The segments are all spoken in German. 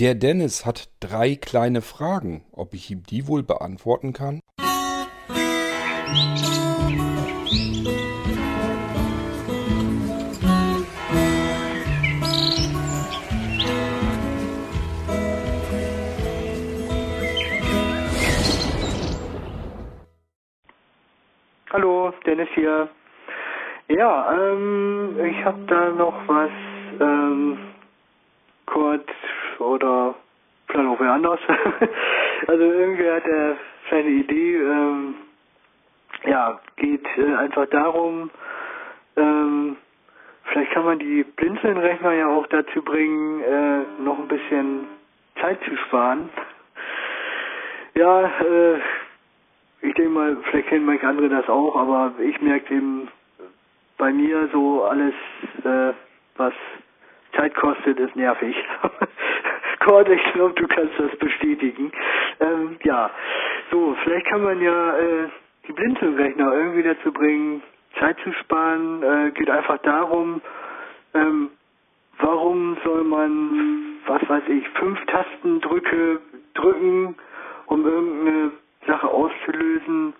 Der Dennis hat drei kleine Fragen. Ob ich ihm die wohl beantworten kann? Hallo, Dennis hier. Ja, ähm, ich habe da noch was ähm, kurz oder vielleicht auch wer anders. also irgendwie hat er seine Idee, ähm, ja, geht äh, einfach darum, ähm, vielleicht kann man die Blinzelnrechner ja auch dazu bringen, äh, noch ein bisschen Zeit zu sparen. Ja, äh, ich denke mal, vielleicht kennen manche andere das auch, aber ich merke eben bei mir so alles, äh, was Zeit kostet, ist nervig. Cord, ich glaube, du kannst das bestätigen. Ähm, ja, so, vielleicht kann man ja äh, die Blinzelrechner irgendwie dazu bringen, Zeit zu sparen. Äh, geht einfach darum, ähm, warum soll man, was weiß ich, fünf Tastendrücke drücken, um irgendeine Sache auszulösen,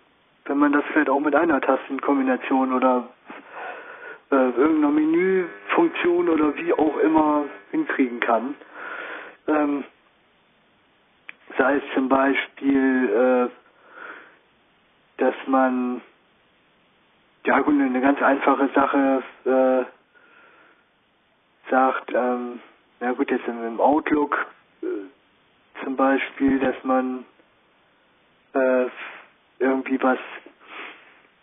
wenn man das vielleicht auch mit einer Tastenkombination oder äh, irgendeiner Menüfunktion oder wie auch immer hinkriegen kann. Ähm, sei es zum Beispiel, äh, dass man ja gut, eine ganz einfache Sache äh, sagt, ähm, ja gut, jetzt im Outlook äh, zum Beispiel, dass man äh, irgendwie was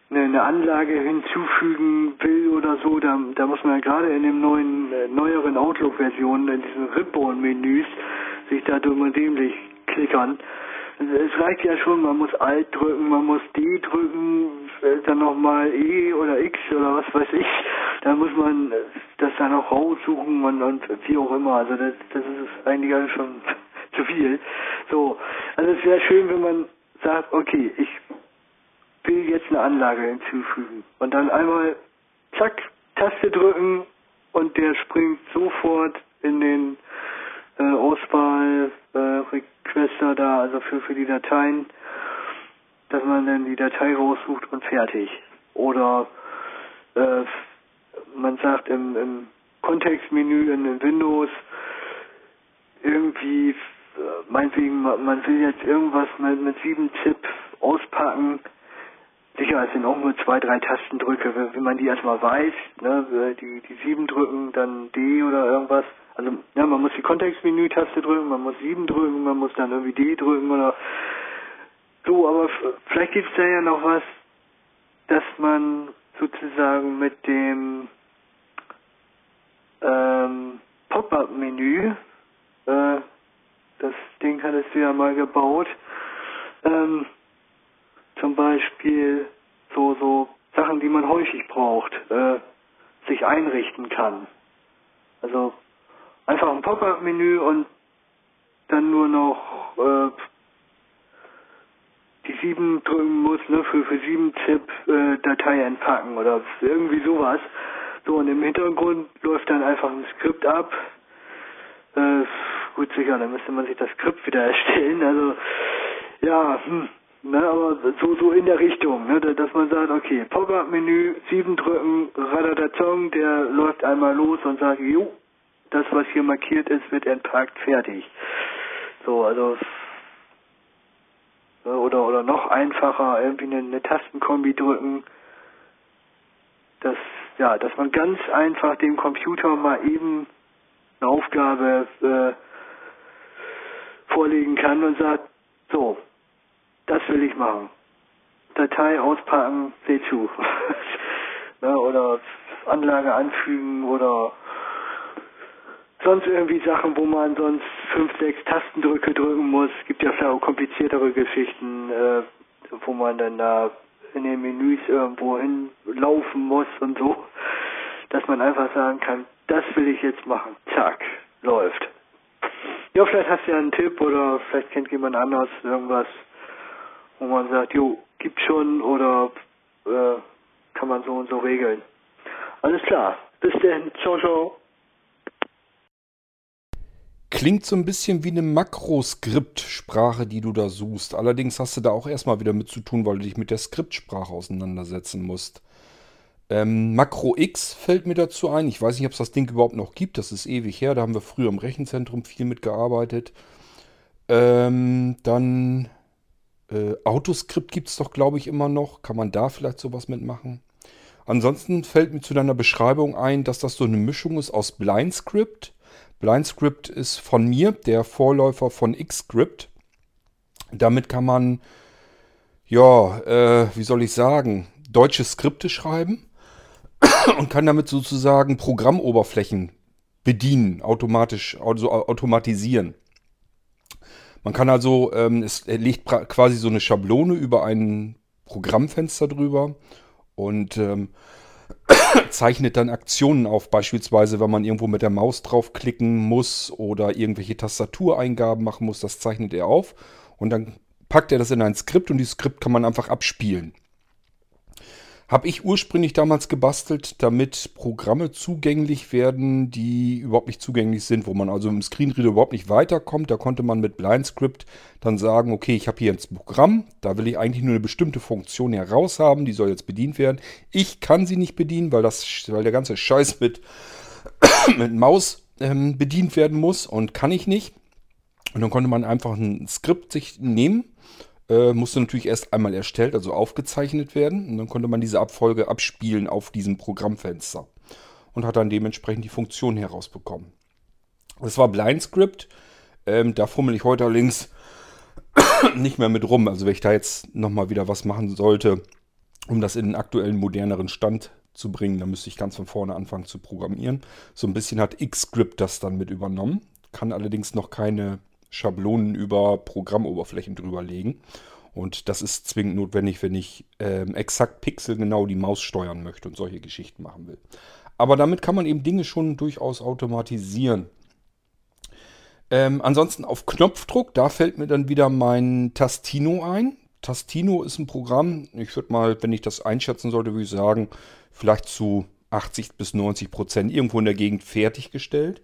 eine, eine Anlage hinzufügen will oder so, da, da muss man ja gerade in dem neuen, äh, neueren Outlook-Versionen, in diesen Ribbon-Menüs, sich da dumm dämlich klickern. Es reicht ja schon, man muss Alt drücken, man muss D drücken, äh, dann nochmal E oder X oder was weiß ich. Da muss man das dann auch raussuchen und, und wie auch immer. Also das, das ist eigentlich schon zu viel. So, also es wäre schön, wenn man sagt, okay, ich will jetzt eine Anlage hinzufügen. Und dann einmal, zack, Taste drücken und der springt sofort in den äh, Auswahl äh, da, also für, für die Dateien, dass man dann die Datei raussucht und fertig. Oder äh, man sagt im, im Kontextmenü in, in Windows irgendwie, äh, meinetwegen, man will jetzt irgendwas mit, mit 7-Zip auspacken, Sicher, es sind auch nur zwei, drei Tastendrücke, wenn man die erstmal weiß, ne, die, die sieben drücken, dann D oder irgendwas. Also, ja, man muss die Kontextmenü-Taste drücken, man muss sieben drücken, man muss dann irgendwie D drücken oder so, aber vielleicht gibt es da ja noch was, dass man sozusagen mit dem ähm, Pop-up-Menü, äh, das Ding hattest du ja mal gebaut, ähm, zum Beispiel so, so Sachen, die man häufig braucht, äh, sich einrichten kann. Also einfach ein Pop-up-Menü und dann nur noch äh, die sieben drücken muss, ne, für, für sieben Zip äh, Datei entpacken oder irgendwie sowas. So, und im Hintergrund läuft dann einfach ein Skript ab. Äh, gut, sicher, dann müsste man sich das Skript wieder erstellen. Also, ja, hm, Ne, aber so, so in der Richtung, ne, dass man sagt, okay, Pop-Up-Menü, sieben drücken, Radadatong, der läuft einmal los und sagt, jo, das, was hier markiert ist, wird entpackt, fertig. So, also, ne, oder, oder noch einfacher, irgendwie eine, eine Tastenkombi drücken, dass, ja, dass man ganz einfach dem Computer mal eben eine Aufgabe äh, vorlegen kann und sagt, so, das will ich machen. Datei auspacken, seh zu. ne, oder Anlage anfügen oder sonst irgendwie Sachen, wo man sonst fünf, sechs Tastendrücke drücken muss. Es gibt ja vielleicht auch kompliziertere Geschichten, äh, wo man dann da in den Menüs irgendwo hinlaufen muss und so, dass man einfach sagen kann, das will ich jetzt machen. Zack, läuft. Ja, vielleicht hast du ja einen Tipp oder vielleicht kennt jemand anders irgendwas, wo man sagt, jo, gibt schon oder äh, kann man so und so regeln. Alles klar. Bis denn. Ciao, ciao. klingt so ein bisschen wie eine Makroskript-Sprache, die du da suchst. Allerdings hast du da auch erstmal wieder mit zu tun, weil du dich mit der Skriptsprache auseinandersetzen musst. Ähm, Makro X fällt mir dazu ein. Ich weiß nicht, ob es das Ding überhaupt noch gibt. Das ist ewig her. Da haben wir früher im Rechenzentrum viel mitgearbeitet. Ähm, dann äh, Autoscript gibt es doch, glaube ich, immer noch. Kann man da vielleicht sowas mitmachen? Ansonsten fällt mir zu deiner Beschreibung ein, dass das so eine Mischung ist aus BlindScript. BlindScript ist von mir der Vorläufer von Xscript. Damit kann man, ja, äh, wie soll ich sagen, deutsche Skripte schreiben und kann damit sozusagen Programmoberflächen bedienen, automatisch, also automatisieren. Man kann also, ähm, es legt quasi so eine Schablone über ein Programmfenster drüber und ähm, zeichnet dann Aktionen auf. Beispielsweise, wenn man irgendwo mit der Maus draufklicken muss oder irgendwelche Tastatureingaben machen muss, das zeichnet er auf. Und dann packt er das in ein Skript und dieses Skript kann man einfach abspielen. Habe ich ursprünglich damals gebastelt, damit Programme zugänglich werden, die überhaupt nicht zugänglich sind, wo man also im Screenreader überhaupt nicht weiterkommt. Da konnte man mit BlindScript dann sagen, okay, ich habe hier ein Programm, da will ich eigentlich nur eine bestimmte Funktion heraus haben, die soll jetzt bedient werden. Ich kann sie nicht bedienen, weil, das, weil der ganze Scheiß mit, mit Maus ähm, bedient werden muss und kann ich nicht. Und dann konnte man einfach ein Skript sich nehmen äh, musste natürlich erst einmal erstellt, also aufgezeichnet werden. Und dann konnte man diese Abfolge abspielen auf diesem Programmfenster. Und hat dann dementsprechend die Funktion herausbekommen. Das war BlindScript. Ähm, da fummel ich heute allerdings nicht mehr mit rum. Also wenn ich da jetzt nochmal wieder was machen sollte, um das in den aktuellen, moderneren Stand zu bringen, dann müsste ich ganz von vorne anfangen zu programmieren. So ein bisschen hat Xscript das dann mit übernommen. Kann allerdings noch keine Schablonen über Programmoberflächen drüber legen. Und das ist zwingend notwendig, wenn ich ähm, exakt pixelgenau die Maus steuern möchte und solche Geschichten machen will. Aber damit kann man eben Dinge schon durchaus automatisieren. Ähm, ansonsten auf Knopfdruck, da fällt mir dann wieder mein Tastino ein. Tastino ist ein Programm, ich würde mal, wenn ich das einschätzen sollte, würde ich sagen, vielleicht zu 80 bis 90 Prozent irgendwo in der Gegend fertiggestellt.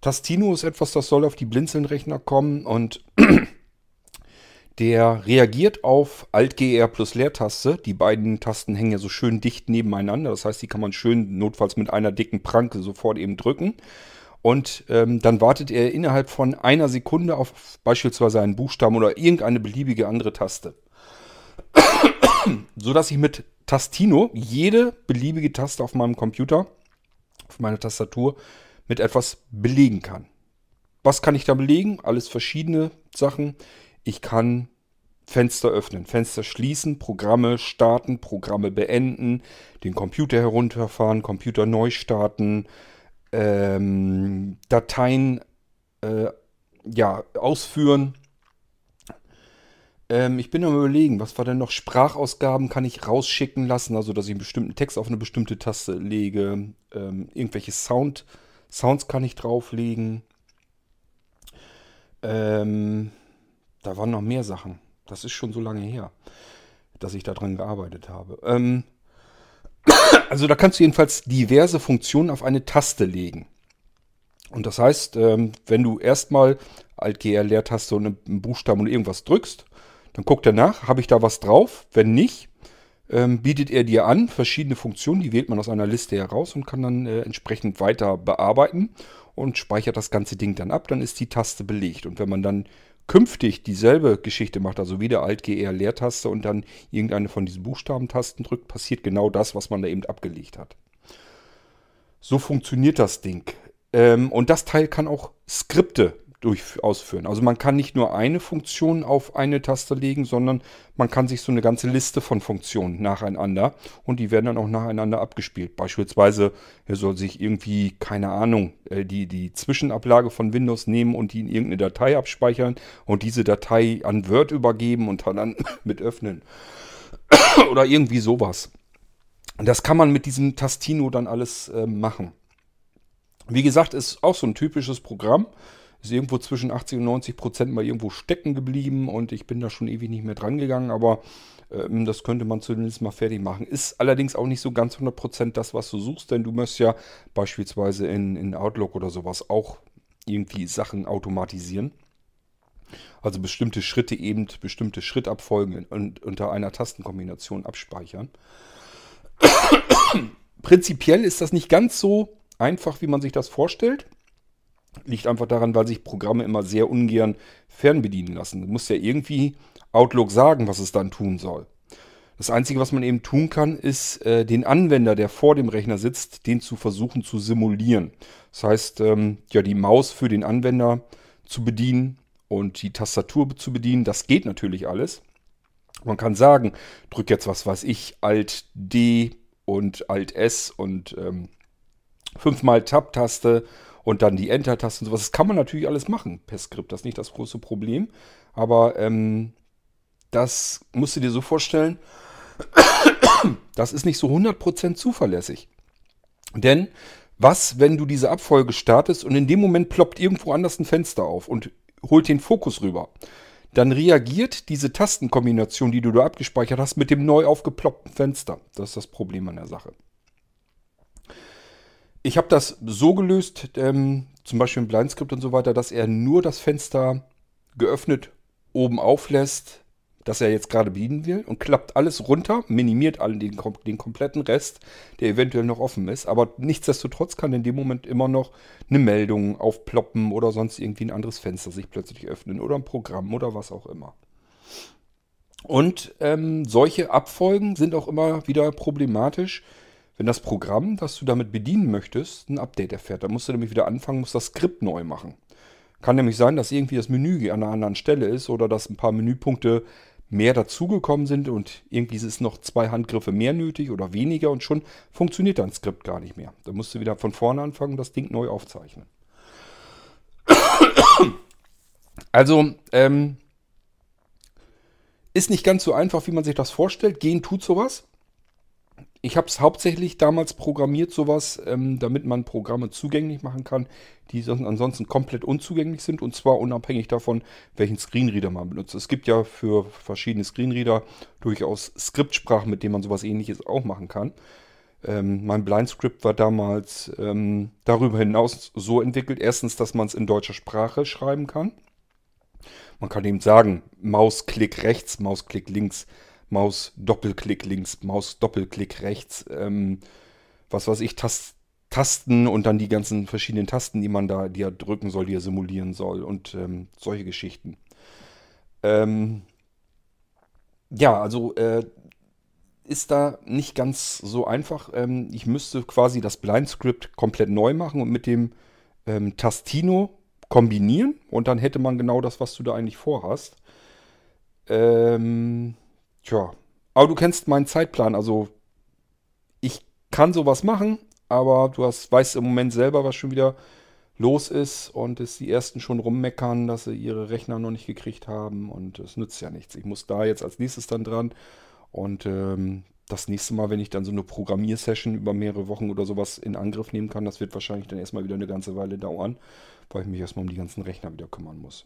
Tastino ist etwas, das soll auf die Blinzeln-Rechner kommen und der reagiert auf Alt-GR plus Leertaste. Die beiden Tasten hängen ja so schön dicht nebeneinander. Das heißt, die kann man schön notfalls mit einer dicken Pranke sofort eben drücken. Und ähm, dann wartet er innerhalb von einer Sekunde auf beispielsweise einen Buchstaben oder irgendeine beliebige andere Taste. so dass ich mit Tastino jede beliebige Taste auf meinem Computer, auf meiner Tastatur, mit etwas belegen kann. Was kann ich da belegen? Alles verschiedene Sachen. Ich kann Fenster öffnen, Fenster schließen, Programme starten, Programme beenden, den Computer herunterfahren, Computer neu starten, ähm, Dateien äh, ja, ausführen. Ähm, ich bin am überlegen, was war denn noch? Sprachausgaben kann ich rausschicken lassen, also dass ich einen bestimmten Text auf eine bestimmte Taste lege, ähm, irgendwelche Sound Sounds kann ich drauflegen. Ähm, da waren noch mehr Sachen. Das ist schon so lange her, dass ich daran gearbeitet habe. Ähm, also da kannst du jedenfalls diverse Funktionen auf eine Taste legen. Und das heißt, ähm, wenn du erstmal Alt-GR-Leertaste und einen Buchstaben oder irgendwas drückst, dann guckt er nach, habe ich da was drauf? Wenn nicht, ähm, bietet er dir an, verschiedene Funktionen, die wählt man aus einer Liste heraus und kann dann äh, entsprechend weiter bearbeiten und speichert das ganze Ding dann ab, dann ist die Taste belegt. Und wenn man dann künftig dieselbe Geschichte macht, also wieder Alt-GR Leertaste und dann irgendeine von diesen Buchstabentasten drückt, passiert genau das, was man da eben abgelegt hat. So funktioniert das Ding. Ähm, und das Teil kann auch Skripte durch, ausführen. Also man kann nicht nur eine Funktion auf eine Taste legen, sondern man kann sich so eine ganze Liste von Funktionen nacheinander und die werden dann auch nacheinander abgespielt. Beispielsweise er soll sich irgendwie, keine Ahnung, äh, die, die Zwischenablage von Windows nehmen und die in irgendeine Datei abspeichern und diese Datei an Word übergeben und dann mit öffnen. Oder irgendwie sowas. Das kann man mit diesem Tastino dann alles äh, machen. Wie gesagt, ist auch so ein typisches Programm ist irgendwo zwischen 80 und 90 Prozent mal irgendwo stecken geblieben und ich bin da schon ewig nicht mehr dran gegangen, aber ähm, das könnte man zumindest mal fertig machen. Ist allerdings auch nicht so ganz 100 Prozent das, was du suchst, denn du möchtest ja beispielsweise in, in Outlook oder sowas auch irgendwie Sachen automatisieren. Also bestimmte Schritte eben, bestimmte Schrittabfolgen und unter einer Tastenkombination abspeichern. Prinzipiell ist das nicht ganz so einfach, wie man sich das vorstellt. Liegt einfach daran, weil sich Programme immer sehr ungern fernbedienen lassen. Du musst ja irgendwie Outlook sagen, was es dann tun soll. Das Einzige, was man eben tun kann, ist, äh, den Anwender, der vor dem Rechner sitzt, den zu versuchen zu simulieren. Das heißt, ähm, ja, die Maus für den Anwender zu bedienen und die Tastatur zu bedienen. Das geht natürlich alles. Man kann sagen, drück jetzt was weiß ich, Alt D und Alt S und ähm, fünfmal Tab-Taste und dann die Enter-Taste und sowas. Das kann man natürlich alles machen per Skript. Das ist nicht das große Problem. Aber ähm, das musst du dir so vorstellen, das ist nicht so 100% zuverlässig. Denn was, wenn du diese Abfolge startest und in dem Moment ploppt irgendwo anders ein Fenster auf und holt den Fokus rüber? Dann reagiert diese Tastenkombination, die du da abgespeichert hast, mit dem neu aufgeploppten Fenster. Das ist das Problem an der Sache. Ich habe das so gelöst, ähm, zum Beispiel im Blindscript und so weiter, dass er nur das Fenster geöffnet oben auflässt, das er jetzt gerade bedienen will und klappt alles runter, minimiert allen den, den kompletten Rest, der eventuell noch offen ist. Aber nichtsdestotrotz kann in dem Moment immer noch eine Meldung aufploppen oder sonst irgendwie ein anderes Fenster sich plötzlich öffnen oder ein Programm oder was auch immer. Und ähm, solche Abfolgen sind auch immer wieder problematisch, wenn das Programm, das du damit bedienen möchtest, ein Update erfährt. Dann musst du nämlich wieder anfangen, musst das Skript neu machen. Kann nämlich sein, dass irgendwie das Menü an einer anderen Stelle ist oder dass ein paar Menüpunkte mehr dazugekommen sind und irgendwie ist noch zwei Handgriffe mehr nötig oder weniger und schon funktioniert dein Skript gar nicht mehr. Da musst du wieder von vorne anfangen und das Ding neu aufzeichnen. Also, ähm, ist nicht ganz so einfach, wie man sich das vorstellt. Gehen tut sowas. Ich habe es hauptsächlich damals programmiert, sowas, ähm, damit man Programme zugänglich machen kann, die ansonsten komplett unzugänglich sind und zwar unabhängig davon, welchen Screenreader man benutzt. Es gibt ja für verschiedene Screenreader durchaus Skriptsprachen, mit denen man sowas ähnliches auch machen kann. Ähm, mein Blindscript war damals ähm, darüber hinaus so entwickelt, erstens, dass man es in deutscher Sprache schreiben kann. Man kann eben sagen, Mausklick rechts, Mausklick links, Maus Doppelklick links, Maus Doppelklick rechts, ähm, was weiß ich, Tast Tasten und dann die ganzen verschiedenen Tasten, die man da, die er drücken soll, die er simulieren soll und ähm, solche Geschichten. Ähm, ja, also äh, ist da nicht ganz so einfach. Ähm, ich müsste quasi das Blindscript komplett neu machen und mit dem ähm, Tastino kombinieren und dann hätte man genau das, was du da eigentlich vorhast. Ähm, Tja, aber du kennst meinen Zeitplan. Also ich kann sowas machen, aber du hast, weißt im Moment selber, was schon wieder los ist und es die ersten schon rummeckern, dass sie ihre Rechner noch nicht gekriegt haben und es nützt ja nichts. Ich muss da jetzt als nächstes dann dran und ähm, das nächste Mal, wenn ich dann so eine Programmiersession über mehrere Wochen oder sowas in Angriff nehmen kann, das wird wahrscheinlich dann erstmal wieder eine ganze Weile dauern, weil ich mich erstmal um die ganzen Rechner wieder kümmern muss.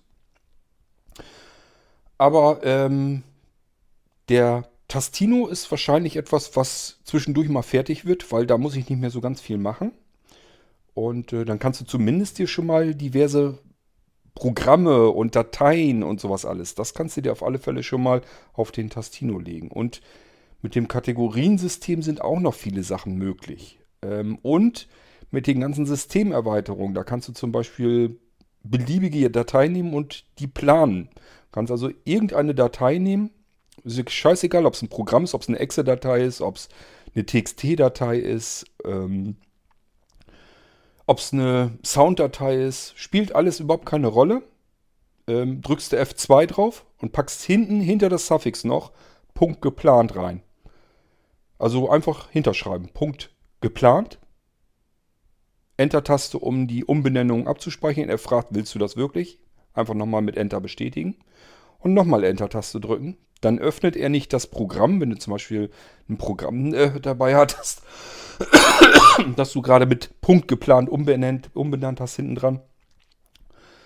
Aber ähm, der Tastino ist wahrscheinlich etwas, was zwischendurch mal fertig wird, weil da muss ich nicht mehr so ganz viel machen. Und äh, dann kannst du zumindest dir schon mal diverse Programme und Dateien und sowas alles. Das kannst du dir auf alle Fälle schon mal auf den Tastino legen. Und mit dem Kategoriensystem sind auch noch viele Sachen möglich. Ähm, und mit den ganzen Systemerweiterungen, da kannst du zum Beispiel beliebige Dateien nehmen und die planen. Du kannst also irgendeine Datei nehmen, ist scheißegal, ob es ein Programm ist, ob es eine Exe-Datei ist, ob es eine TXT-Datei ist, ähm, ob es eine Sound-Datei ist. Spielt alles überhaupt keine Rolle. Ähm, drückst du F2 drauf und packst hinten hinter das Suffix noch Punkt geplant rein. Also einfach hinterschreiben. Punkt geplant. Enter-Taste, um die Umbenennung abzuspeichern. Er fragt, willst du das wirklich? Einfach nochmal mit Enter bestätigen. Und nochmal Enter-Taste drücken dann öffnet er nicht das Programm, wenn du zum Beispiel ein Programm äh, dabei hattest, das du gerade mit Punkt geplant umbenannt, umbenannt hast hinten dran,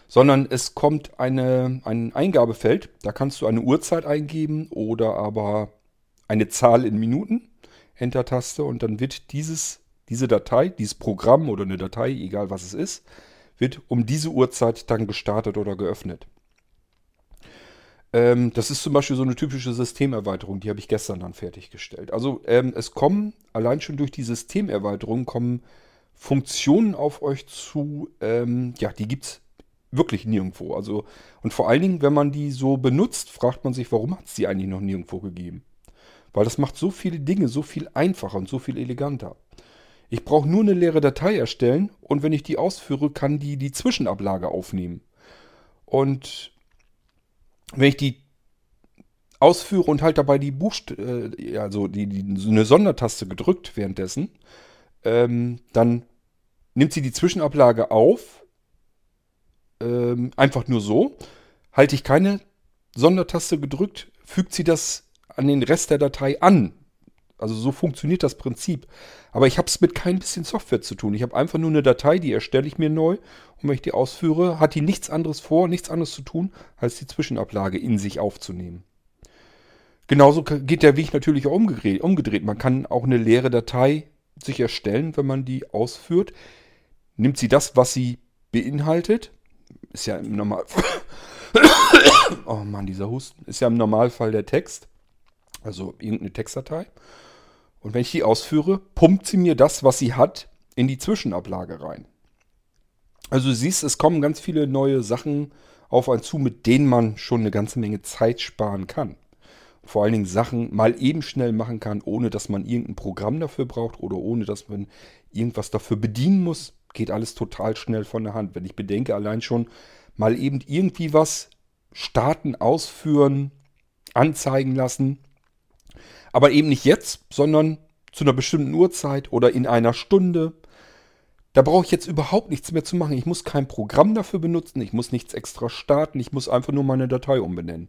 sondern es kommt eine, ein Eingabefeld, da kannst du eine Uhrzeit eingeben oder aber eine Zahl in Minuten, Enter-Taste und dann wird dieses, diese Datei, dieses Programm oder eine Datei, egal was es ist, wird um diese Uhrzeit dann gestartet oder geöffnet. Ähm, das ist zum Beispiel so eine typische Systemerweiterung, die habe ich gestern dann fertiggestellt. Also ähm, es kommen, allein schon durch die Systemerweiterung kommen Funktionen auf euch zu, ähm, ja, die gibt es wirklich nirgendwo. Also, und vor allen Dingen, wenn man die so benutzt, fragt man sich, warum hat es die eigentlich noch nirgendwo gegeben? Weil das macht so viele Dinge so viel einfacher und so viel eleganter. Ich brauche nur eine leere Datei erstellen und wenn ich die ausführe, kann die die Zwischenablage aufnehmen. Und wenn ich die ausführe und halt dabei die Buchst äh, also die, die, so eine Sondertaste gedrückt währenddessen, ähm, dann nimmt sie die Zwischenablage auf, ähm, einfach nur so. Halte ich keine Sondertaste gedrückt, fügt sie das an den Rest der Datei an. Also so funktioniert das Prinzip. Aber ich habe es mit kein bisschen Software zu tun. Ich habe einfach nur eine Datei, die erstelle ich mir neu. Und wenn ich die ausführe, hat die nichts anderes vor, nichts anderes zu tun, als die Zwischenablage in sich aufzunehmen. Genauso geht der Weg natürlich auch umgedreht. Man kann auch eine leere Datei sich erstellen, wenn man die ausführt. Nimmt sie das, was sie beinhaltet. Ist ja im Normalfall. oh Mann, dieser Husten. Ist ja im Normalfall der Text. Also irgendeine Textdatei. Und wenn ich die ausführe, pumpt sie mir das, was sie hat, in die Zwischenablage rein. Also du siehst, es kommen ganz viele neue Sachen auf einen zu, mit denen man schon eine ganze Menge Zeit sparen kann. Vor allen Dingen Sachen mal eben schnell machen kann, ohne dass man irgendein Programm dafür braucht oder ohne dass man irgendwas dafür bedienen muss. Geht alles total schnell von der Hand. Wenn ich bedenke, allein schon mal eben irgendwie was starten, ausführen, anzeigen lassen, aber eben nicht jetzt, sondern zu einer bestimmten Uhrzeit oder in einer Stunde. Da brauche ich jetzt überhaupt nichts mehr zu machen. Ich muss kein Programm dafür benutzen. Ich muss nichts extra starten. Ich muss einfach nur meine Datei umbenennen.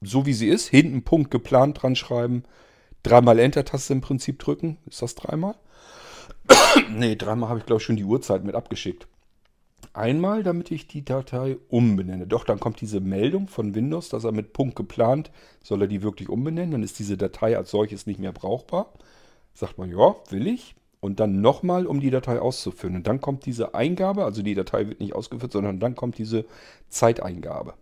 So wie sie ist. Hinten Punkt geplant dran schreiben. Dreimal Enter-Taste im Prinzip drücken. Ist das dreimal? nee, dreimal habe ich glaube ich schon die Uhrzeit mit abgeschickt einmal, damit ich die Datei umbenenne. Doch, dann kommt diese Meldung von Windows, dass er mit Punkt geplant, soll er die wirklich umbenennen. Dann ist diese Datei als solches nicht mehr brauchbar. Sagt man, ja, will ich. Und dann nochmal, um die Datei auszuführen. Und dann kommt diese Eingabe, also die Datei wird nicht ausgeführt, sondern dann kommt diese Zeiteingabe.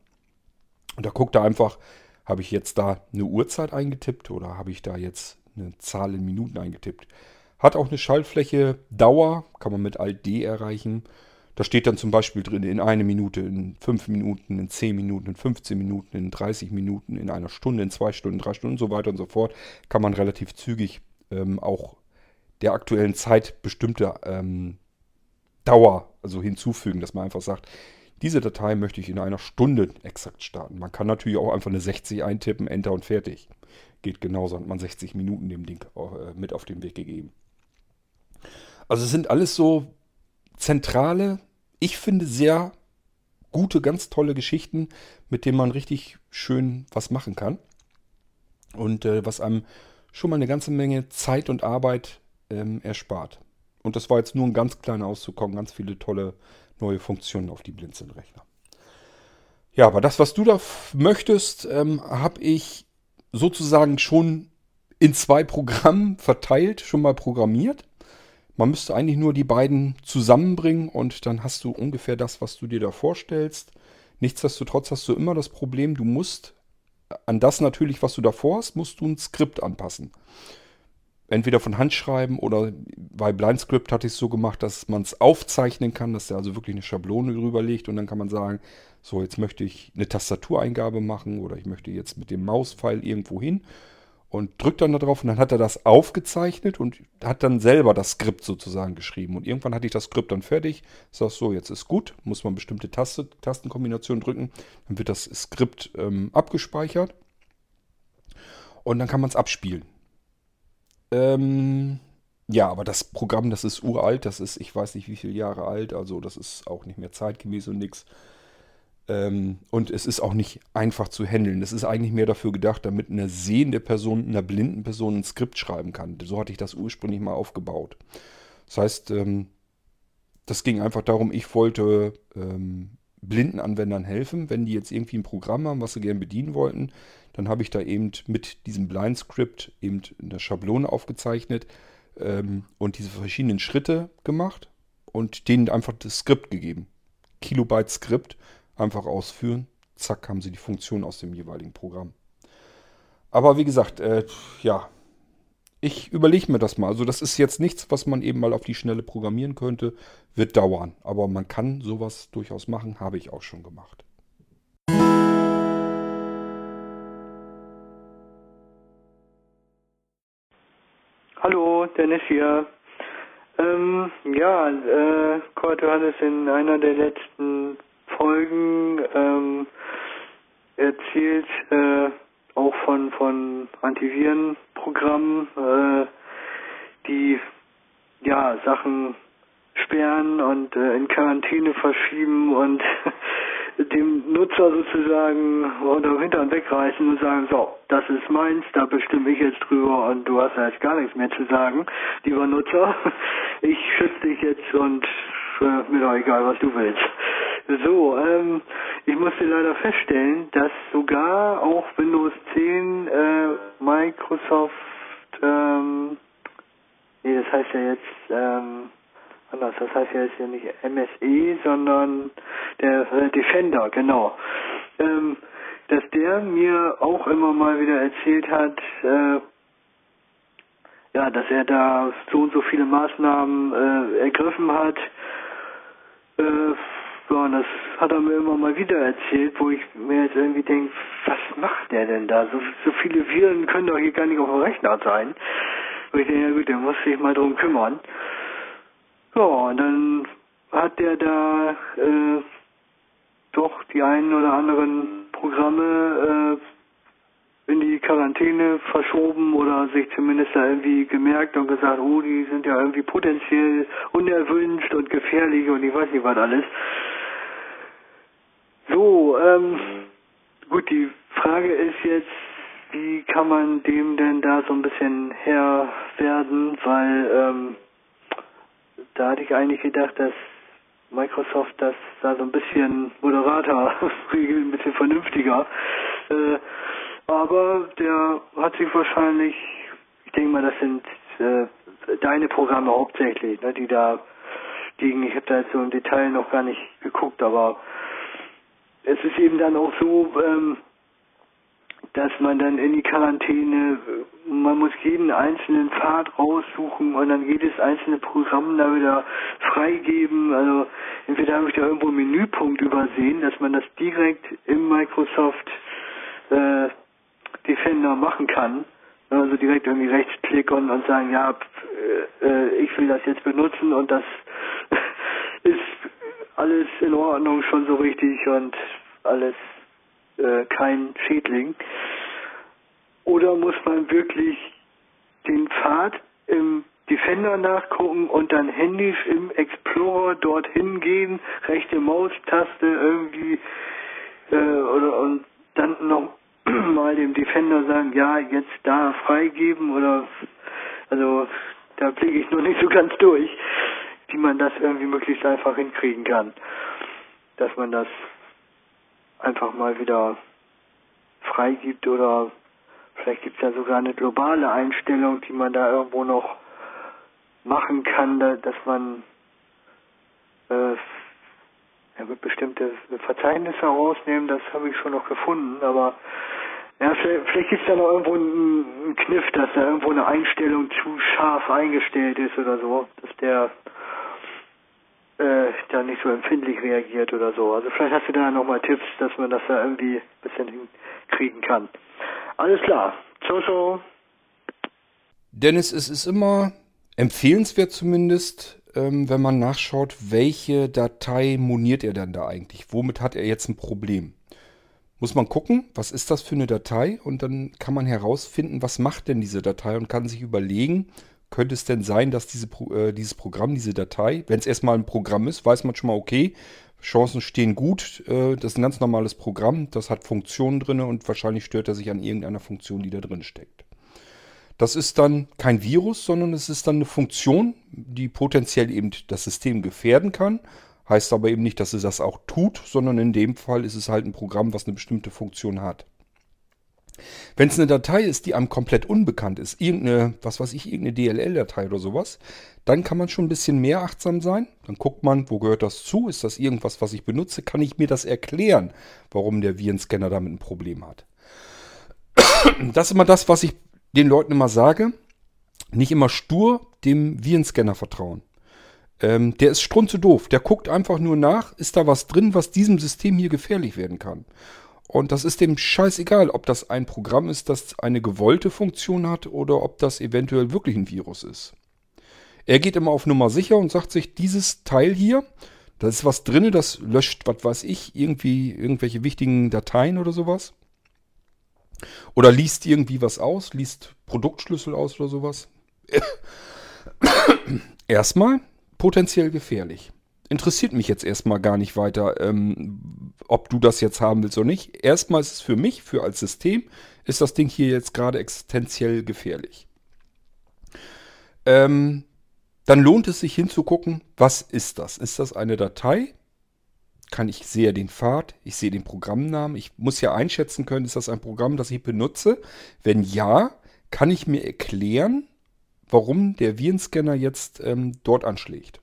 Und da guckt er einfach, habe ich jetzt da eine Uhrzeit eingetippt oder habe ich da jetzt eine Zahl in Minuten eingetippt. Hat auch eine Schaltfläche Dauer, kann man mit Alt D erreichen. Da steht dann zum Beispiel drin, in eine Minute, in fünf Minuten, in zehn Minuten, in 15 Minuten, in 30 Minuten, in einer Stunde, in zwei Stunden, drei Stunden und so weiter und so fort. Kann man relativ zügig ähm, auch der aktuellen Zeit bestimmte ähm, Dauer also hinzufügen, dass man einfach sagt, diese Datei möchte ich in einer Stunde exakt starten. Man kann natürlich auch einfach eine 60 eintippen, Enter und fertig. Geht genauso, hat man 60 Minuten dem Ding äh, mit auf den Weg gegeben. Also es sind alles so zentrale ich finde, sehr gute, ganz tolle Geschichten, mit denen man richtig schön was machen kann. Und äh, was einem schon mal eine ganze Menge Zeit und Arbeit ähm, erspart. Und das war jetzt nur ein ganz kleiner Auszug, ganz viele tolle neue Funktionen auf die Blinzeln-Rechner. Ja, aber das, was du da möchtest, ähm, habe ich sozusagen schon in zwei Programmen verteilt, schon mal programmiert. Man müsste eigentlich nur die beiden zusammenbringen und dann hast du ungefähr das, was du dir da vorstellst. Nichtsdestotrotz hast du immer das Problem, du musst an das natürlich, was du davor hast, musst du ein Skript anpassen. Entweder von Hand schreiben oder bei Blindscript hatte ich es so gemacht, dass man es aufzeichnen kann, dass er also wirklich eine Schablone drüber legt und dann kann man sagen, so jetzt möchte ich eine Tastatureingabe machen oder ich möchte jetzt mit dem Mauspfeil irgendwo hin und drückt dann da drauf und dann hat er das aufgezeichnet und hat dann selber das Skript sozusagen geschrieben. Und irgendwann hatte ich das Skript dann fertig. Sag so, jetzt ist gut, muss man bestimmte Taste, Tastenkombinationen drücken, dann wird das Skript ähm, abgespeichert und dann kann man es abspielen. Ähm, ja, aber das Programm, das ist uralt, das ist, ich weiß nicht wie viele Jahre alt, also das ist auch nicht mehr zeitgemäß und nichts. Ähm, und es ist auch nicht einfach zu handeln. Es ist eigentlich mehr dafür gedacht, damit eine sehende Person einer blinden Person ein Skript schreiben kann. So hatte ich das ursprünglich mal aufgebaut. Das heißt, ähm, das ging einfach darum, ich wollte ähm, blinden Anwendern helfen, wenn die jetzt irgendwie ein Programm haben, was sie gerne bedienen wollten. Dann habe ich da eben mit diesem Blind Script eben eine Schablone aufgezeichnet und diese verschiedenen Schritte gemacht und denen einfach das Skript gegeben. Kilobyte Skript einfach ausführen. Zack, haben sie die Funktion aus dem jeweiligen Programm. Aber wie gesagt, äh, ja, ich überlege mir das mal. Also das ist jetzt nichts, was man eben mal auf die Schnelle programmieren könnte. Wird dauern. Aber man kann sowas durchaus machen. Habe ich auch schon gemacht. Hallo, Dennis hier. Ähm, ja, äh, Kurt, hattest in einer der letzten Folgen ähm, erzählt, äh, auch von, von Antivirenprogrammen, äh, die ja Sachen sperren und äh, in Quarantäne verschieben und dem Nutzer sozusagen unter Hintern wegreißen und sagen, so, das ist meins, da bestimme ich jetzt drüber und du hast ja jetzt gar nichts mehr zu sagen, lieber Nutzer. Ich schütze dich jetzt und äh, mir doch egal, was du willst. So, ähm, ich musste leider feststellen, dass sogar auch Windows 10 äh, Microsoft, ähm, nee, das heißt ja jetzt, ähm, anders, das heißt ja jetzt ja nicht MSE, sondern der äh, Defender, genau. Ähm, dass der mir auch immer mal wieder erzählt hat, äh, ja, dass er da so und so viele Maßnahmen äh, ergriffen hat, äh, ja, und das hat er mir immer mal wieder erzählt, wo ich mir jetzt irgendwie denke, was macht der denn da? So, so viele Viren können doch hier gar nicht auf dem Rechner sein. Und ich denke, ja gut, der muss sich mal drum kümmern. Ja, und dann hat der da äh, doch die einen oder anderen Programme äh, in die Quarantäne verschoben oder sich zumindest da irgendwie gemerkt und gesagt, oh, die sind ja irgendwie potenziell unerwünscht und gefährlich und ich weiß nicht was alles. So, ähm, gut, die Frage ist jetzt, wie kann man dem denn da so ein bisschen Herr werden, weil ähm, da hatte ich eigentlich gedacht, dass Microsoft das da so ein bisschen moderater regelt, ein bisschen vernünftiger. Äh, aber der hat sich wahrscheinlich, ich denke mal, das sind äh, deine Programme hauptsächlich, ne, die da liegen. Ich habe da jetzt so im Detail noch gar nicht geguckt, aber es ist eben dann auch so, ähm, dass man dann in die Quarantäne, man muss jeden einzelnen Pfad raussuchen und dann jedes einzelne Programm da wieder freigeben. Also entweder habe ich da irgendwo einen Menüpunkt übersehen, dass man das direkt im Microsoft äh, Defender machen kann. Also direkt irgendwie rechtsklicken und sagen, ja, äh, äh, ich will das jetzt benutzen und das ist alles in Ordnung, schon so richtig und alles äh, kein Schädling. Oder muss man wirklich den Pfad im Defender nachgucken und dann händisch im Explorer dorthin gehen, rechte Maustaste irgendwie äh, oder und mal dem Defender sagen, ja, jetzt da freigeben oder also da blicke ich noch nicht so ganz durch wie man das irgendwie möglichst einfach hinkriegen kann. Dass man das einfach mal wieder freigibt oder vielleicht gibt es ja sogar eine globale Einstellung, die man da irgendwo noch machen kann, dass man äh, ja, wird bestimmte Verzeichnisse rausnehmen, das habe ich schon noch gefunden, aber ja, vielleicht, vielleicht gibt es da noch irgendwo einen, einen Kniff, dass da irgendwo eine Einstellung zu scharf eingestellt ist oder so, dass der äh, da nicht so empfindlich reagiert oder so. Also vielleicht hast du da nochmal Tipps, dass man das da irgendwie ein bisschen hinkriegen kann. Alles klar. Ciao, ciao. Dennis, es ist immer empfehlenswert zumindest, ähm, wenn man nachschaut, welche Datei moniert er denn da eigentlich? Womit hat er jetzt ein Problem? Muss man gucken, was ist das für eine Datei und dann kann man herausfinden, was macht denn diese Datei und kann sich überlegen, könnte es denn sein, dass diese, äh, dieses Programm, diese Datei, wenn es erstmal ein Programm ist, weiß man schon mal, okay, Chancen stehen gut, äh, das ist ein ganz normales Programm, das hat Funktionen drin und wahrscheinlich stört er sich an irgendeiner Funktion, die da drin steckt. Das ist dann kein Virus, sondern es ist dann eine Funktion, die potenziell eben das System gefährden kann. Heißt aber eben nicht, dass es das auch tut, sondern in dem Fall ist es halt ein Programm, was eine bestimmte Funktion hat. Wenn es eine Datei ist, die einem komplett unbekannt ist, irgendeine, was weiß ich, irgendeine DLL-Datei oder sowas, dann kann man schon ein bisschen mehr achtsam sein. Dann guckt man, wo gehört das zu? Ist das irgendwas, was ich benutze? Kann ich mir das erklären, warum der Virenscanner damit ein Problem hat? Das ist immer das, was ich den Leuten immer sage. Nicht immer stur dem Virenscanner vertrauen. Ähm, der ist strunze doof. Der guckt einfach nur nach, ist da was drin, was diesem System hier gefährlich werden kann. Und das ist dem scheißegal, ob das ein Programm ist, das eine gewollte Funktion hat oder ob das eventuell wirklich ein Virus ist. Er geht immer auf Nummer sicher und sagt sich, dieses Teil hier, da ist was drin, das löscht, was weiß ich, irgendwie irgendwelche wichtigen Dateien oder sowas. Oder liest irgendwie was aus, liest Produktschlüssel aus oder sowas. Erstmal potenziell gefährlich interessiert mich jetzt erstmal gar nicht weiter, ähm, ob du das jetzt haben willst oder nicht. Erstmal ist es für mich, für als System, ist das Ding hier jetzt gerade existenziell gefährlich. Ähm, dann lohnt es sich hinzugucken, was ist das? Ist das eine Datei? Kann ich sehe den Pfad, ich sehe den Programmnamen, ich muss ja einschätzen können, ist das ein Programm, das ich benutze? Wenn ja, kann ich mir erklären, warum der Virenscanner jetzt ähm, dort anschlägt.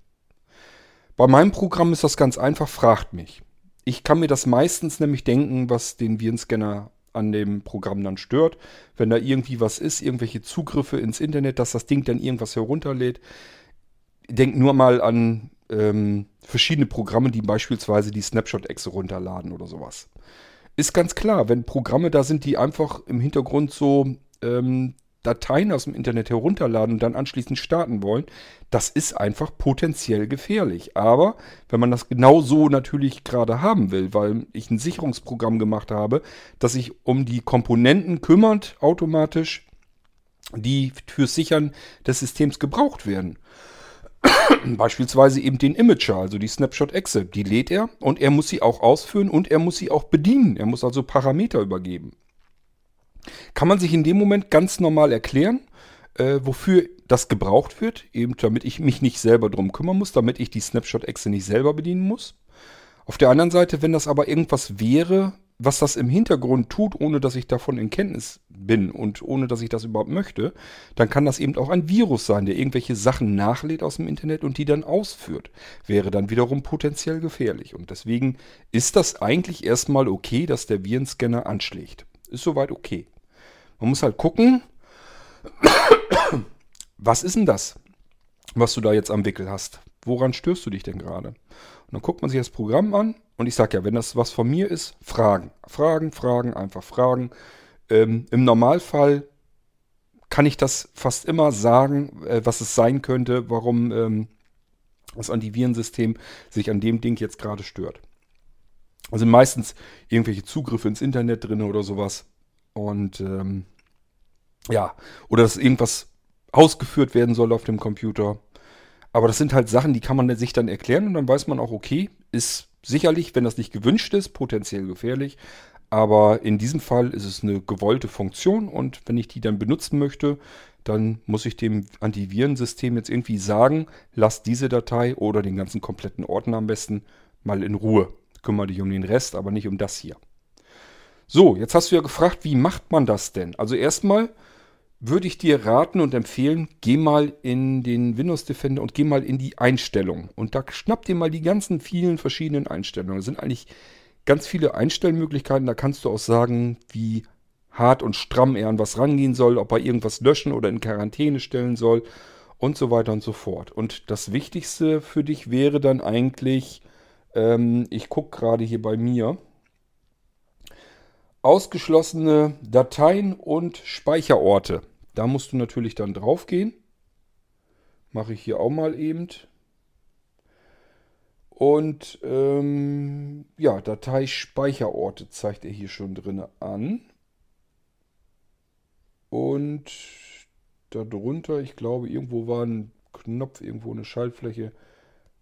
Bei meinem Programm ist das ganz einfach, fragt mich. Ich kann mir das meistens nämlich denken, was den Virenscanner an dem Programm dann stört. Wenn da irgendwie was ist, irgendwelche Zugriffe ins Internet, dass das Ding dann irgendwas herunterlädt. Denkt nur mal an ähm, verschiedene Programme, die beispielsweise die Snapshot-Exe runterladen oder sowas. Ist ganz klar, wenn Programme da sind, die einfach im Hintergrund so ähm, Dateien aus dem Internet herunterladen und dann anschließend starten wollen, das ist einfach potenziell gefährlich. Aber wenn man das genau so natürlich gerade haben will, weil ich ein Sicherungsprogramm gemacht habe, das sich um die Komponenten kümmert automatisch, die fürs Sichern des Systems gebraucht werden. Beispielsweise eben den Imager, also die Snapshot-Exe, die lädt er und er muss sie auch ausführen und er muss sie auch bedienen. Er muss also Parameter übergeben. Kann man sich in dem Moment ganz normal erklären, äh, wofür das gebraucht wird, eben damit ich mich nicht selber drum kümmern muss, damit ich die Snapshot-Exe nicht selber bedienen muss. Auf der anderen Seite, wenn das aber irgendwas wäre, was das im Hintergrund tut, ohne dass ich davon in Kenntnis bin und ohne dass ich das überhaupt möchte, dann kann das eben auch ein Virus sein, der irgendwelche Sachen nachlädt aus dem Internet und die dann ausführt. Wäre dann wiederum potenziell gefährlich. Und deswegen ist das eigentlich erstmal okay, dass der Virenscanner anschlägt. Ist soweit okay. Man muss halt gucken, was ist denn das, was du da jetzt am Wickel hast? Woran störst du dich denn gerade? Und dann guckt man sich das Programm an und ich sage ja, wenn das was von mir ist, fragen. Fragen, fragen, einfach fragen. Ähm, Im Normalfall kann ich das fast immer sagen, äh, was es sein könnte, warum ähm, das Antivirensystem sich an dem Ding jetzt gerade stört. Also meistens irgendwelche Zugriffe ins Internet drin oder sowas. Und ähm, ja, oder dass irgendwas ausgeführt werden soll auf dem Computer. Aber das sind halt Sachen, die kann man sich dann erklären und dann weiß man auch, okay, ist sicherlich, wenn das nicht gewünscht ist, potenziell gefährlich. Aber in diesem Fall ist es eine gewollte Funktion und wenn ich die dann benutzen möchte, dann muss ich dem Antivirensystem jetzt irgendwie sagen, lass diese Datei oder den ganzen kompletten Ordner am besten mal in Ruhe. Kümmere dich um den Rest, aber nicht um das hier. So, jetzt hast du ja gefragt, wie macht man das denn? Also erstmal würde ich dir raten und empfehlen, geh mal in den Windows Defender und geh mal in die Einstellungen. Und da schnapp dir mal die ganzen vielen verschiedenen Einstellungen. Das sind eigentlich ganz viele Einstellmöglichkeiten. Da kannst du auch sagen, wie hart und stramm er an was rangehen soll, ob er irgendwas löschen oder in Quarantäne stellen soll und so weiter und so fort. Und das Wichtigste für dich wäre dann eigentlich, ähm, ich gucke gerade hier bei mir, ausgeschlossene Dateien und Speicherorte. Da musst du natürlich dann drauf gehen. Mache ich hier auch mal eben. Und ähm, ja, Dateispeicherorte zeigt er hier schon drin an. Und darunter, ich glaube, irgendwo war ein Knopf, irgendwo eine Schaltfläche,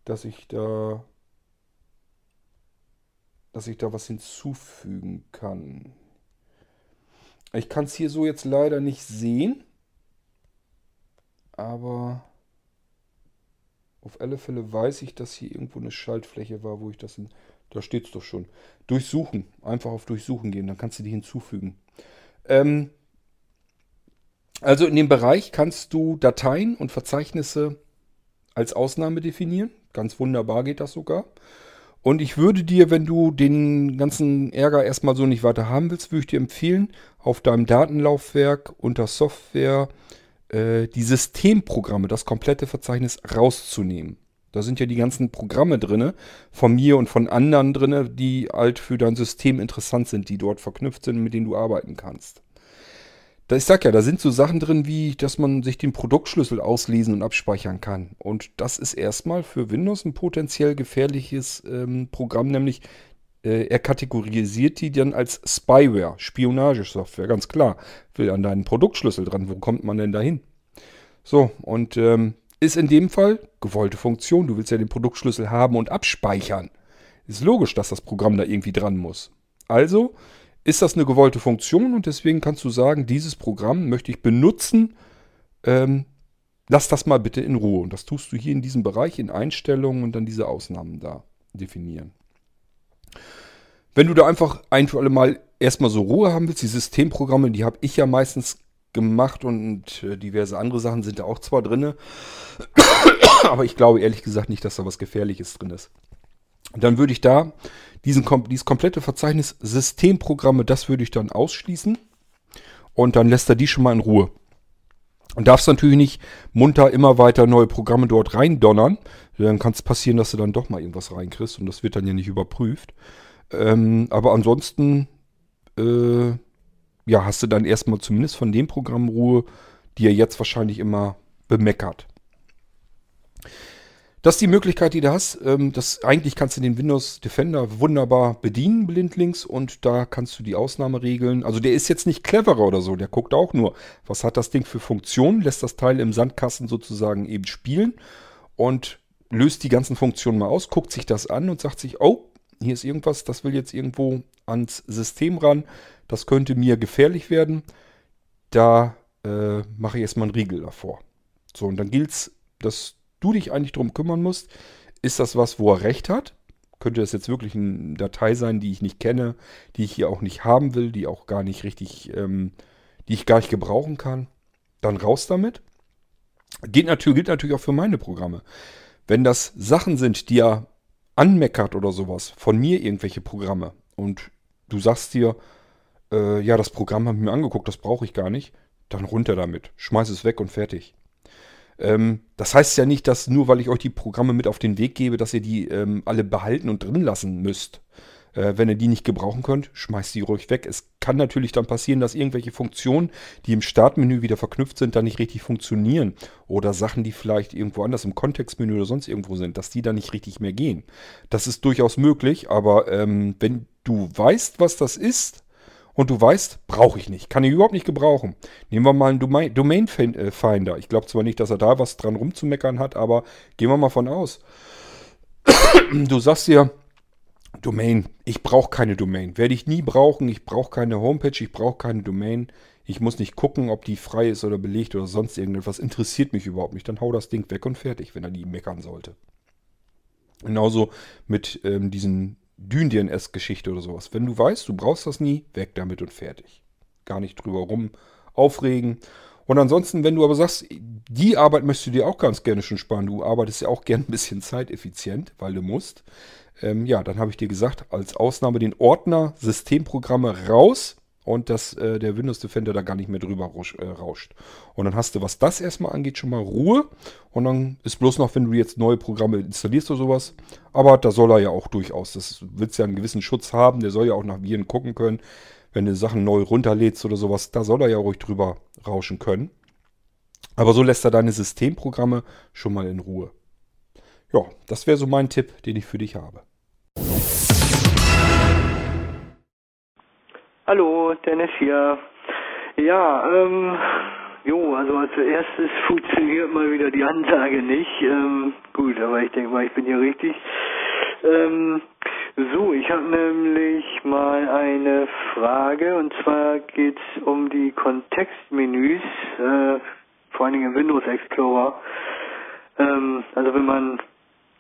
dass ich da dass ich da was hinzufügen kann. Ich kann es hier so jetzt leider nicht sehen. Aber auf alle Fälle weiß ich, dass hier irgendwo eine Schaltfläche war, wo ich das in. Da steht es doch schon. Durchsuchen. Einfach auf Durchsuchen gehen. Dann kannst du die hinzufügen. Ähm, also in dem Bereich kannst du Dateien und Verzeichnisse als Ausnahme definieren. Ganz wunderbar geht das sogar. Und ich würde dir, wenn du den ganzen Ärger erstmal so nicht weiter haben willst, würde ich dir empfehlen, auf deinem Datenlaufwerk unter Software äh, die Systemprogramme, das komplette Verzeichnis rauszunehmen. Da sind ja die ganzen Programme drin, von mir und von anderen drin, die halt für dein System interessant sind, die dort verknüpft sind, mit denen du arbeiten kannst. Da, ich sag ja, da sind so Sachen drin, wie, dass man sich den Produktschlüssel auslesen und abspeichern kann. Und das ist erstmal für Windows ein potenziell gefährliches ähm, Programm, nämlich äh, er kategorisiert die dann als Spyware, Spionagesoftware, ganz klar. Will an deinen Produktschlüssel dran, wo kommt man denn da hin? So, und ähm, ist in dem Fall gewollte Funktion. Du willst ja den Produktschlüssel haben und abspeichern. Ist logisch, dass das Programm da irgendwie dran muss. Also ist das eine gewollte Funktion und deswegen kannst du sagen, dieses Programm möchte ich benutzen. Ähm, lass das mal bitte in Ruhe. Und das tust du hier in diesem Bereich in Einstellungen und dann diese Ausnahmen da definieren. Wenn du da einfach ein für alle Mal erstmal so Ruhe haben willst, die Systemprogramme, die habe ich ja meistens gemacht und äh, diverse andere Sachen sind da auch zwar drin, aber ich glaube ehrlich gesagt nicht, dass da was Gefährliches drin ist. Dann würde ich da diesen, dieses komplette Verzeichnis Systemprogramme, das würde ich dann ausschließen. Und dann lässt er die schon mal in Ruhe. Und darfst natürlich nicht munter immer weiter neue Programme dort reindonnern. Dann kann es passieren, dass du dann doch mal irgendwas reinkriegst und das wird dann ja nicht überprüft. Ähm, aber ansonsten, äh, ja, hast du dann erstmal zumindest von dem Programm Ruhe, die er jetzt wahrscheinlich immer bemeckert. Das ist die Möglichkeit, die du hast. Ähm, das, eigentlich kannst du den Windows Defender wunderbar bedienen, blindlings, und da kannst du die Ausnahme regeln. Also der ist jetzt nicht cleverer oder so, der guckt auch nur, was hat das Ding für Funktionen, lässt das Teil im Sandkasten sozusagen eben spielen und löst die ganzen Funktionen mal aus, guckt sich das an und sagt sich, oh, hier ist irgendwas, das will jetzt irgendwo ans System ran, das könnte mir gefährlich werden. Da äh, mache ich erstmal einen Riegel davor. So, und dann gilt es, dass du dich eigentlich darum kümmern musst, ist das was, wo er recht hat? Könnte das jetzt wirklich eine Datei sein, die ich nicht kenne, die ich hier auch nicht haben will, die auch gar nicht richtig, ähm, die ich gar nicht gebrauchen kann? Dann raus damit. Geht natürlich, gilt natürlich auch für meine Programme. Wenn das Sachen sind, die er anmeckert oder sowas, von mir irgendwelche Programme, und du sagst dir, äh, ja, das Programm habe ich mir angeguckt, das brauche ich gar nicht, dann runter damit. Schmeiß es weg und fertig. Ähm, das heißt ja nicht, dass nur weil ich euch die Programme mit auf den Weg gebe, dass ihr die ähm, alle behalten und drin lassen müsst. Äh, wenn ihr die nicht gebrauchen könnt, schmeißt die ruhig weg. Es kann natürlich dann passieren, dass irgendwelche Funktionen, die im Startmenü wieder verknüpft sind, dann nicht richtig funktionieren. Oder Sachen, die vielleicht irgendwo anders im Kontextmenü oder sonst irgendwo sind, dass die dann nicht richtig mehr gehen. Das ist durchaus möglich, aber ähm, wenn du weißt, was das ist, und du weißt, brauche ich nicht, kann ich überhaupt nicht gebrauchen. Nehmen wir mal einen Domain, äh, Finder. Ich glaube zwar nicht, dass er da was dran rumzumeckern hat, aber gehen wir mal von aus. Du sagst dir, Domain, ich brauche keine Domain. Werde ich nie brauchen. Ich brauche keine Homepage, ich brauche keine Domain. Ich muss nicht gucken, ob die frei ist oder belegt oder sonst irgendetwas. Interessiert mich überhaupt nicht. Dann hau das Ding weg und fertig, wenn er nie meckern sollte. Genauso mit ähm, diesen Dyn-DNS-Geschichte oder sowas. Wenn du weißt, du brauchst das nie, weg damit und fertig. Gar nicht drüber rum aufregen. Und ansonsten, wenn du aber sagst, die Arbeit möchtest du dir auch ganz gerne schon sparen, du arbeitest ja auch gern ein bisschen zeiteffizient, weil du musst, ähm, ja, dann habe ich dir gesagt, als Ausnahme den Ordner Systemprogramme raus und dass äh, der Windows Defender da gar nicht mehr drüber rausch, äh, rauscht. Und dann hast du, was das erstmal angeht, schon mal Ruhe. Und dann ist bloß noch, wenn du jetzt neue Programme installierst oder sowas. Aber da soll er ja auch durchaus. Das willst ja einen gewissen Schutz haben. Der soll ja auch nach Viren gucken können. Wenn du Sachen neu runterlädst oder sowas, da soll er ja ruhig drüber rauschen können. Aber so lässt er deine Systemprogramme schon mal in Ruhe. Ja, das wäre so mein Tipp, den ich für dich habe. Hallo, Dennis hier. Ja, ähm, jo, also als erstes funktioniert mal wieder die Ansage nicht. Ähm, gut, aber ich denke mal, ich bin hier richtig. Ähm, so, ich habe nämlich mal eine Frage und zwar geht es um die Kontextmenüs, äh, vor allen Dingen im Windows Explorer. Ähm, also wenn man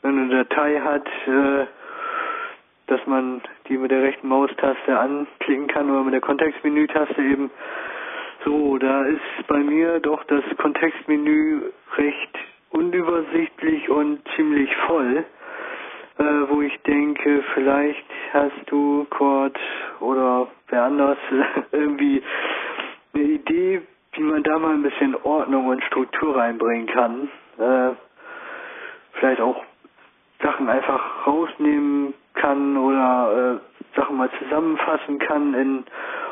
eine Datei hat, äh, dass man die mit der rechten Maustaste anklicken kann oder mit der Kontextmenü-Taste eben. So, da ist bei mir doch das Kontextmenü recht unübersichtlich und ziemlich voll, äh, wo ich denke, vielleicht hast du, Kurt, oder wer anders, irgendwie eine Idee, wie man da mal ein bisschen Ordnung und Struktur reinbringen kann. Äh, vielleicht auch Sachen einfach rausnehmen kann oder äh, Sachen mal zusammenfassen kann in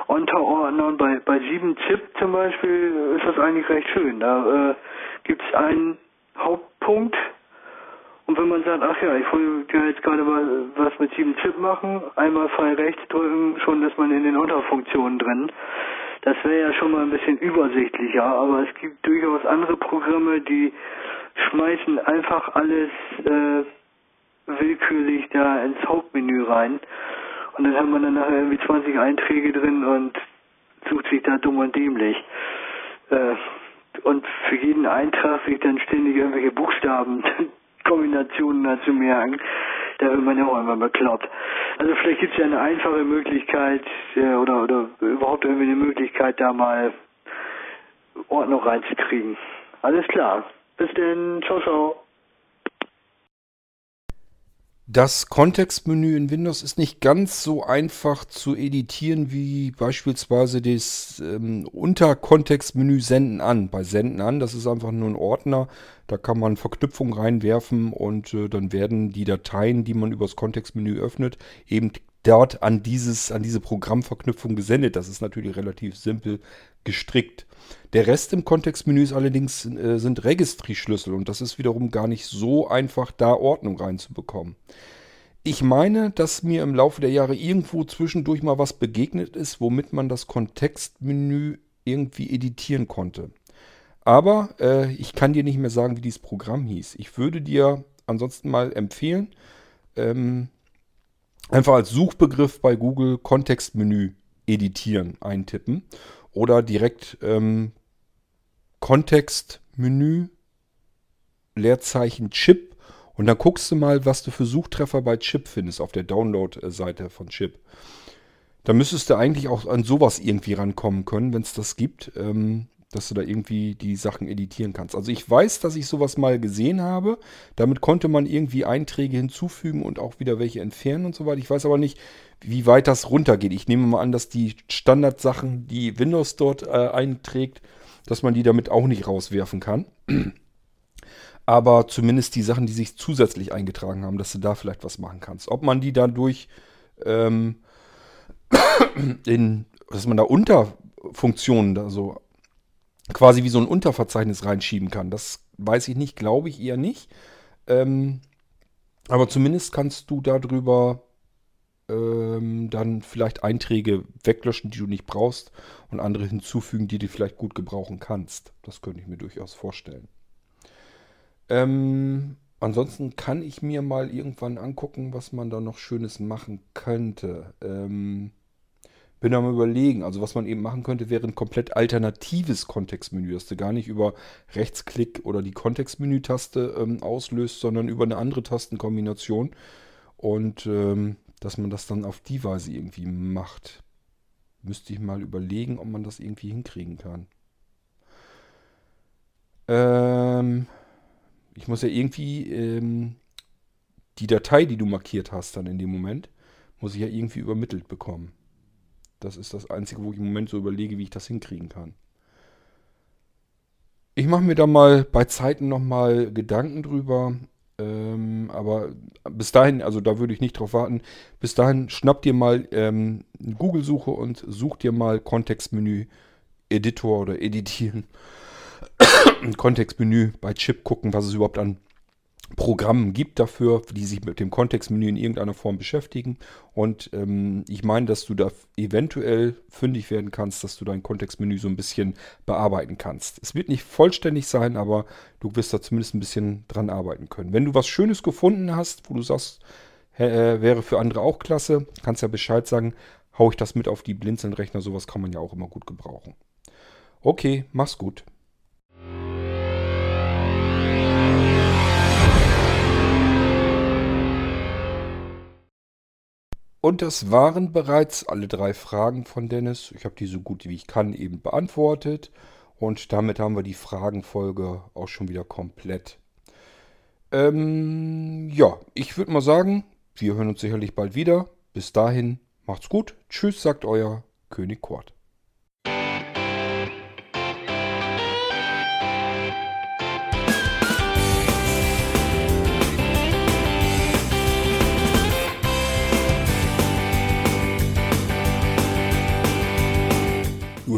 Unterordnern. Bei, bei 7 Chip zum Beispiel ist das eigentlich recht schön. Da äh, gibt es einen Hauptpunkt und wenn man sagt, ach ja, ich wollte ja jetzt gerade mal was mit 7 Chip machen, einmal Pfeil rechts drücken, schon ist man in den Unterfunktionen drin. Das wäre ja schon mal ein bisschen übersichtlicher, aber es gibt durchaus andere Programme, die schmeißen einfach alles äh, willkürlich da ins Hauptmenü rein. Und dann hat man dann nachher irgendwie 20 Einträge drin und sucht sich da dumm und dämlich. Äh, und für jeden Eintrag sich dann ständig irgendwelche Buchstabenkombinationen dazu merken. Da wird man ja auch immer bekloppt. Also vielleicht gibt es ja eine einfache Möglichkeit äh, oder, oder überhaupt irgendwie eine Möglichkeit, da mal Ordnung reinzukriegen. Alles klar. Bis denn. Ciao, ciao. Das Kontextmenü in Windows ist nicht ganz so einfach zu editieren wie beispielsweise das ähm, Unterkontextmenü Senden an. Bei Senden an, das ist einfach nur ein Ordner, da kann man Verknüpfungen reinwerfen und äh, dann werden die Dateien, die man übers Kontextmenü öffnet, eben dort an dieses, an diese Programmverknüpfung gesendet. Das ist natürlich relativ simpel gestrickt. Der Rest im Kontextmenü ist allerdings äh, sind Registry-Schlüssel und das ist wiederum gar nicht so einfach, da Ordnung reinzubekommen. Ich meine, dass mir im Laufe der Jahre irgendwo zwischendurch mal was begegnet ist, womit man das Kontextmenü irgendwie editieren konnte. Aber äh, ich kann dir nicht mehr sagen, wie dieses Programm hieß. Ich würde dir ansonsten mal empfehlen, ähm, einfach als Suchbegriff bei Google Kontextmenü editieren eintippen oder direkt ähm, Kontextmenü, Leerzeichen Chip und dann guckst du mal, was du für Suchtreffer bei Chip findest auf der Download-Seite von Chip. Da müsstest du eigentlich auch an sowas irgendwie rankommen können, wenn es das gibt, ähm, dass du da irgendwie die Sachen editieren kannst. Also ich weiß, dass ich sowas mal gesehen habe. Damit konnte man irgendwie Einträge hinzufügen und auch wieder welche entfernen und so weiter. Ich weiß aber nicht, wie weit das runtergeht. Ich nehme mal an, dass die Standardsachen, die Windows dort äh, einträgt, dass man die damit auch nicht rauswerfen kann. Aber zumindest die Sachen, die sich zusätzlich eingetragen haben, dass du da vielleicht was machen kannst. Ob man die dadurch ähm, in, dass man da Unterfunktionen, also quasi wie so ein Unterverzeichnis reinschieben kann, das weiß ich nicht, glaube ich eher nicht. Ähm, aber zumindest kannst du darüber ähm, dann vielleicht Einträge weglöschen, die du nicht brauchst und andere hinzufügen, die du vielleicht gut gebrauchen kannst. Das könnte ich mir durchaus vorstellen. Ähm, ansonsten kann ich mir mal irgendwann angucken, was man da noch Schönes machen könnte. Ähm, bin am überlegen, also was man eben machen könnte, wäre ein komplett alternatives Kontextmenü, dass du gar nicht über Rechtsklick oder die Kontextmenü-Taste ähm, auslöst, sondern über eine andere Tastenkombination. Und ähm, dass man das dann auf die Weise irgendwie macht. Müsste ich mal überlegen, ob man das irgendwie hinkriegen kann. Ähm, ich muss ja irgendwie ähm, die Datei, die du markiert hast, dann in dem Moment, muss ich ja irgendwie übermittelt bekommen. Das ist das Einzige, wo ich im Moment so überlege, wie ich das hinkriegen kann. Ich mache mir da mal bei Zeiten nochmal Gedanken drüber. Ähm, aber bis dahin, also da würde ich nicht drauf warten. Bis dahin schnapp dir mal ähm, eine Google-Suche und such dir mal Kontextmenü Editor oder Editieren. Kontextmenü bei Chip gucken, was es überhaupt an Programmen gibt dafür, die sich mit dem Kontextmenü in irgendeiner Form beschäftigen. Und ähm, ich meine, dass du da eventuell fündig werden kannst, dass du dein Kontextmenü so ein bisschen bearbeiten kannst. Es wird nicht vollständig sein, aber du wirst da zumindest ein bisschen dran arbeiten können. Wenn du was Schönes gefunden hast, wo du sagst, äh, wäre für andere auch klasse, kannst ja Bescheid sagen, hau ich das mit auf die Blinzeln-Rechner. Sowas kann man ja auch immer gut gebrauchen. Okay, mach's gut. Und das waren bereits alle drei Fragen von Dennis. Ich habe die so gut wie ich kann eben beantwortet. Und damit haben wir die Fragenfolge auch schon wieder komplett. Ähm, ja, ich würde mal sagen, wir hören uns sicherlich bald wieder. Bis dahin, macht's gut. Tschüss, sagt euer König Kort.